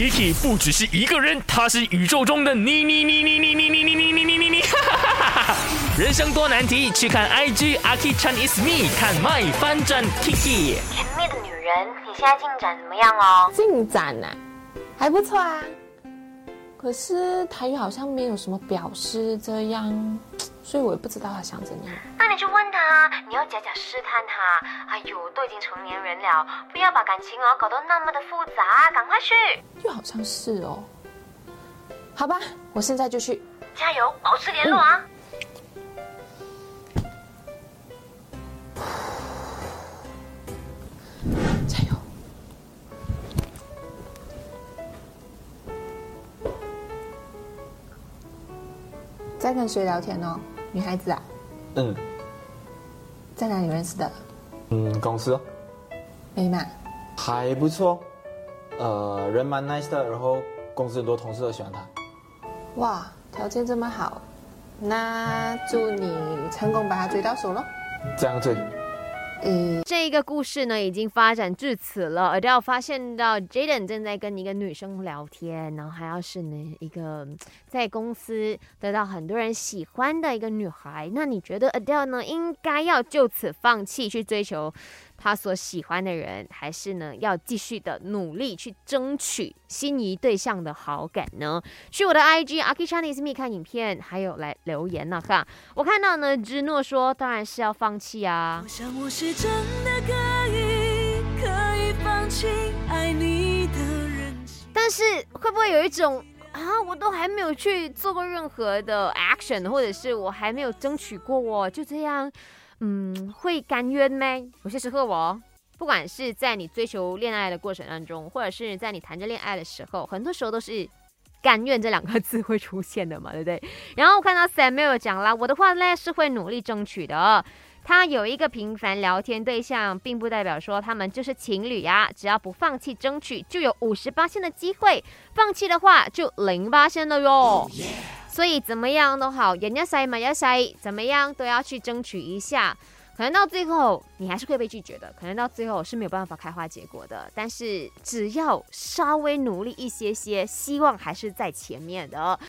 Kiki 不只是一个人，他是宇宙中的你你你你你你你你你你你你你，人生多难题，去看 IG Aki Chan is me，看 My 翻转 Kiki。甜蜜的女人，你现在进展怎么样哦？进展啊，还不错啊。可是台语好像没有什么表示这样，所以我也不知道他想怎样。那你就问他，要假假试探他。哎呦，都已经成年人了，不要把感情哦搞得那么的复杂，赶快去。又好像是哦。好吧，我现在就去。加油，保持联络啊。加油！在跟谁聊天呢？女孩子啊？嗯在哪里认识的？嗯，公司哦美满。还不错，呃，人蛮 nice 的，然后公司很多同事都喜欢他。哇，条件这么好，那祝你成功把他追到手喽。这样最嗯，这一个故事呢，已经发展至此了。Adele 发现到 Jaden 正在跟一个女生聊天，然后还要是呢一个在公司得到很多人喜欢的一个女孩。那你觉得 Adele 呢，应该要就此放弃去追求她所喜欢的人，还是呢要继续的努力去争取心仪对象的好感呢？去我的 IG Aki Chinese Me 看影片，还有来留言呢、哈。我看到呢，芝诺说，当然是要放弃啊我。想我是真的可以，可以放弃爱你的人。但是会不会有一种啊，我都还没有去做过任何的 action，或者是我还没有争取过哦，就这样，嗯，会甘愿咩？有些时候哦，不管是在你追求恋爱的过程当中，或者是在你谈着恋爱的时候，很多时候都是。甘愿这两个字会出现的嘛，对不对？然后我看到 Samuel 讲啦，我的话呢是会努力争取的。他有一个频繁聊天对象，并不代表说他们就是情侣呀。只要不放弃争取，就有五十八线的机会；放弃的话，就零八线了哟。所以怎么样都好，人家塞嘛要塞，怎么样都要去争取一下。可能到最后你还是会被拒绝的，可能到最后是没有办法开花结果的。但是只要稍微努力一些些，希望还是在前面的。